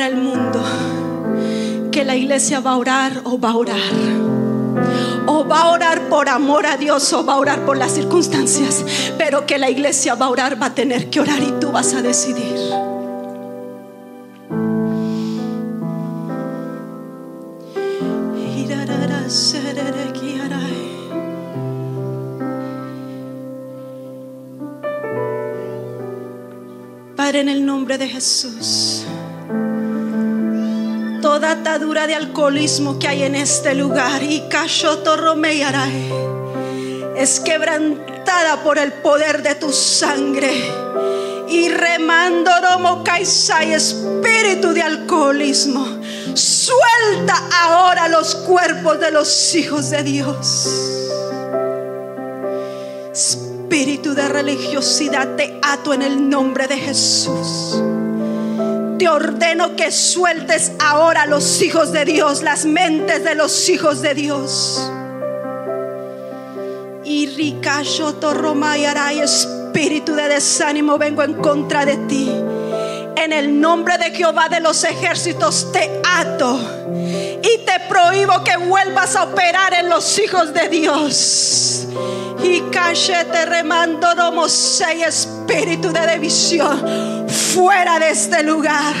para el mundo que la iglesia va a orar o va a orar. O va a orar por amor a Dios o va a orar por las circunstancias. Pero que la iglesia va a orar, va a tener que orar y tú vas a decidir. Padre, en el nombre de Jesús, toda atadura de alcoholismo que hay en este lugar y Romeiaray, es quebrantada por el poder de tu sangre. Y remando Romo Kaisai, espíritu de alcoholismo, suelta ahora los cuerpos de los hijos de Dios. Espíritu de religiosidad, te ato en el nombre de Jesús. Te ordeno que sueltes ahora los hijos de Dios, las mentes de los hijos de Dios. Y espíritu de desánimo, vengo en contra de ti. En el nombre de Jehová de los ejércitos te ato y te prohíbo que vuelvas a operar en los hijos de Dios. Y te remando sei espíritu de división fuera de este lugar,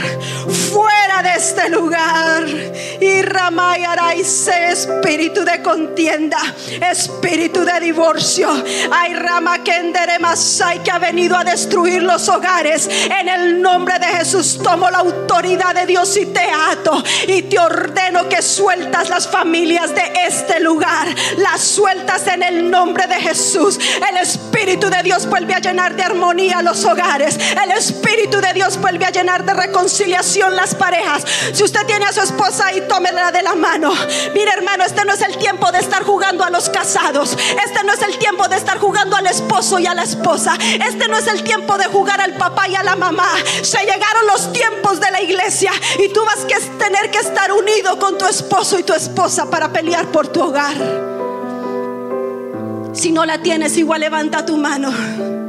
fuera de este lugar. Y Ramayara y se espíritu de contienda, espíritu de divorcio. Ay Rama Kenderemasai que ha venido a destruir los hogares. En el nombre de Jesús tomo la autoridad de Dios y te ato y te ordeno que sueltas las familias de este lugar. Las sueltas en el nombre de Jesús. El espíritu de Dios vuelve a llenar de armonía los hogares. El espíritu de Dios vuelve a llenar de reconciliación las parejas. Si usted tiene a su esposa ahí, tómela de la mano. Mire, hermano, este no es el tiempo de estar jugando a los casados. Este no es el tiempo de estar jugando al esposo y a la esposa. Este no es el tiempo de jugar al papá y a la mamá. Se llegaron los tiempos de la iglesia y tú vas a tener que estar unido con tu esposo y tu esposa para pelear por tu hogar. Si no la tienes, igual levanta tu mano.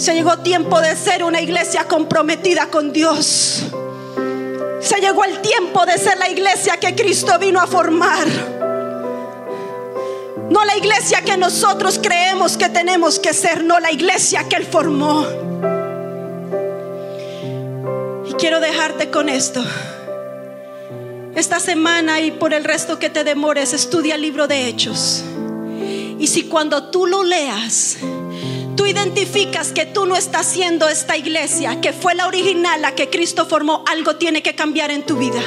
Se llegó tiempo de ser una iglesia comprometida con Dios. Se llegó el tiempo de ser la iglesia que Cristo vino a formar. No la iglesia que nosotros creemos que tenemos que ser, no la iglesia que Él formó. Y quiero dejarte con esto. Esta semana y por el resto que te demores, estudia el libro de Hechos. Y si cuando tú lo leas, tú identificas que tú no estás siendo esta iglesia, que fue la original, la que Cristo formó, algo tiene que cambiar en tu vida.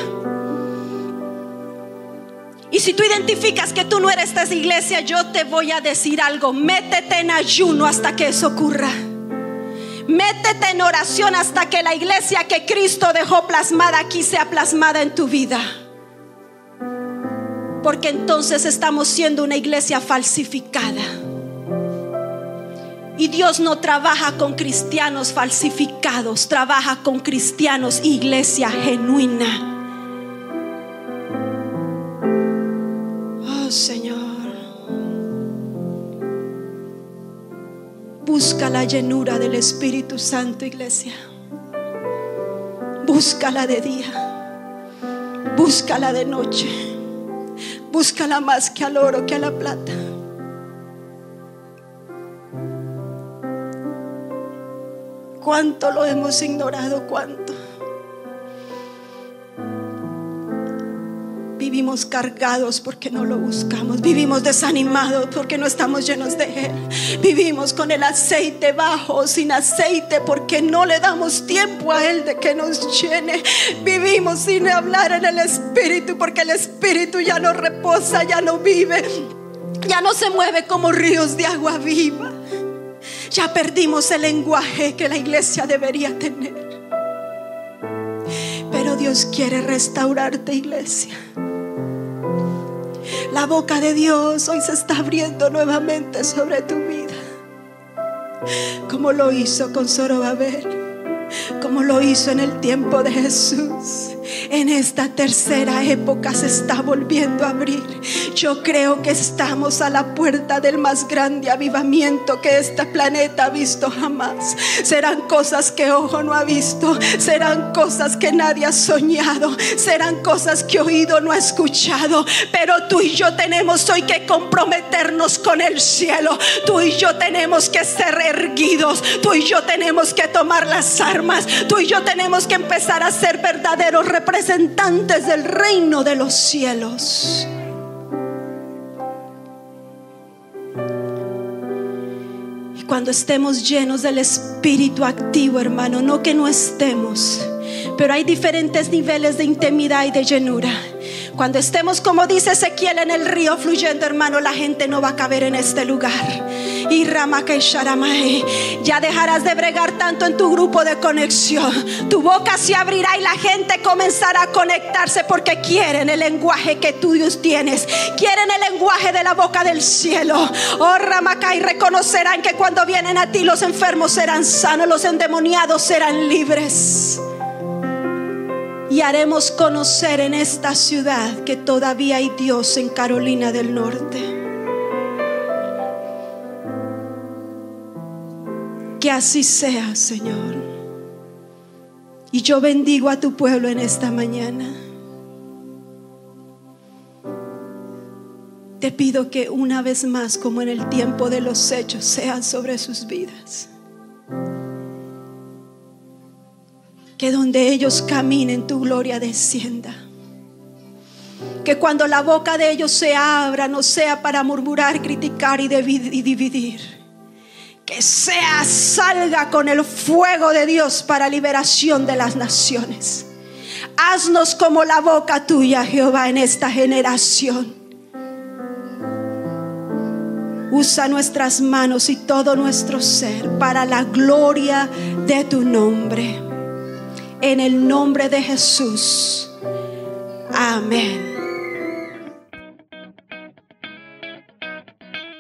Y si tú identificas que tú no eres esta iglesia, yo te voy a decir algo. Métete en ayuno hasta que eso ocurra. Métete en oración hasta que la iglesia que Cristo dejó plasmada aquí sea plasmada en tu vida. Porque entonces estamos siendo una iglesia falsificada. Y Dios no trabaja con cristianos falsificados, trabaja con cristianos, iglesia genuina. Busca la llenura del Espíritu Santo, iglesia. Búscala de día. Búscala de noche. Búscala más que al oro, que a la plata. ¿Cuánto lo hemos ignorado? ¿Cuánto? Vivimos cargados porque no lo buscamos. Vivimos desanimados porque no estamos llenos de Él. Vivimos con el aceite bajo, sin aceite, porque no le damos tiempo a Él de que nos llene. Vivimos sin hablar en el Espíritu porque el Espíritu ya no reposa, ya no vive, ya no se mueve como ríos de agua viva. Ya perdimos el lenguaje que la iglesia debería tener. Pero Dios quiere restaurarte, iglesia. La boca de Dios hoy se está abriendo nuevamente sobre tu vida. Como lo hizo con Zorobabel. Como lo hizo en el tiempo de Jesús en esta tercera época se está volviendo a abrir. Yo creo que estamos a la puerta del más grande avivamiento que este planeta ha visto jamás. Serán cosas que ojo no ha visto, serán cosas que nadie ha soñado, serán cosas que oído no ha escuchado, pero tú y yo tenemos hoy que comprometernos con el cielo. Tú y yo tenemos que ser erguidos, tú y yo tenemos que tomar las armas, tú y yo tenemos que empezar a ser verdaderos representantes del reino de los cielos. Y cuando estemos llenos del Espíritu activo, hermano, no que no estemos, pero hay diferentes niveles de intimidad y de llenura. Cuando estemos, como dice Ezequiel, en el río fluyendo, hermano, la gente no va a caber en este lugar. Y Ramaka y ya dejarás de bregar tanto en tu grupo de conexión. Tu boca se abrirá y la gente comenzará a conectarse porque quieren el lenguaje que tú Dios tienes. Quieren el lenguaje de la boca del cielo. Oh Ramaka y reconocerán que cuando vienen a ti los enfermos serán sanos, los endemoniados serán libres y haremos conocer en esta ciudad que todavía hay Dios en Carolina del Norte. Que así sea, Señor. Y yo bendigo a tu pueblo en esta mañana. Te pido que una vez más, como en el tiempo de los hechos, sean sobre sus vidas. que donde ellos caminen tu gloria descienda. Que cuando la boca de ellos se abra no sea para murmurar, criticar y dividir. Que sea, salga con el fuego de Dios para liberación de las naciones. Haznos como la boca tuya, Jehová, en esta generación. Usa nuestras manos y todo nuestro ser para la gloria de tu nombre en el nombre de Jesús. Amén.